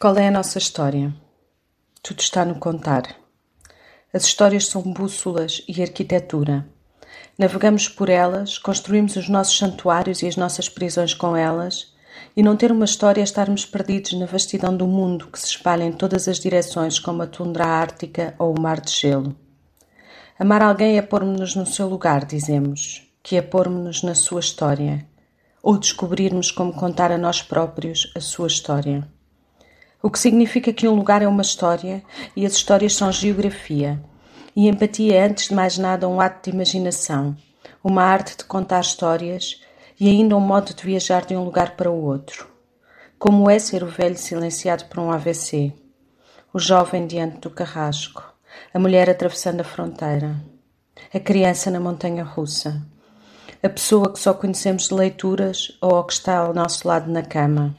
Qual é a nossa história? Tudo está no contar. As histórias são bússolas e arquitetura. Navegamos por elas, construímos os nossos santuários e as nossas prisões com elas, e não ter uma história é estarmos perdidos na vastidão do mundo que se espalha em todas as direções, como a tundra ártica ou o mar de gelo. Amar alguém é pôr-nos no seu lugar, dizemos, que é pôr-nos na sua história, ou descobrirmos como contar a nós próprios a sua história. O que significa que um lugar é uma história e as histórias são geografia. E empatia é, antes de mais nada, um ato de imaginação, uma arte de contar histórias e ainda um modo de viajar de um lugar para o outro. Como é ser o velho silenciado por um AVC, o jovem diante do carrasco, a mulher atravessando a fronteira, a criança na montanha russa, a pessoa que só conhecemos de leituras ou a que está ao nosso lado na cama.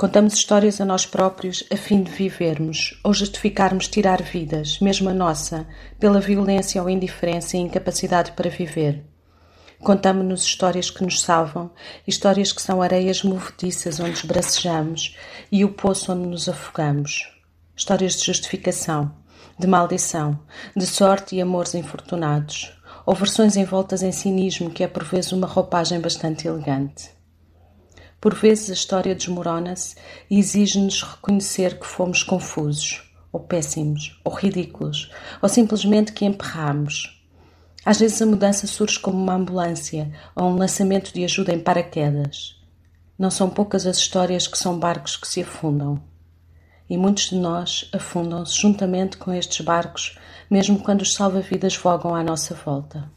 Contamos histórias a nós próprios a fim de vivermos ou justificarmos tirar vidas, mesmo a nossa, pela violência ou indiferença e incapacidade para viver. Contamos-nos histórias que nos salvam, histórias que são areias movediças onde esbracejamos e o poço onde nos afogamos. Histórias de justificação, de maldição, de sorte e amores infortunados, ou versões envoltas em cinismo que é por vezes uma roupagem bastante elegante. Por vezes a história desmorona-se e exige-nos reconhecer que fomos confusos, ou péssimos, ou ridículos, ou simplesmente que emperramos. Às vezes a mudança surge como uma ambulância ou um lançamento de ajuda em paraquedas. Não são poucas as histórias que são barcos que se afundam. E muitos de nós afundam-se juntamente com estes barcos, mesmo quando os salva-vidas vogam à nossa volta.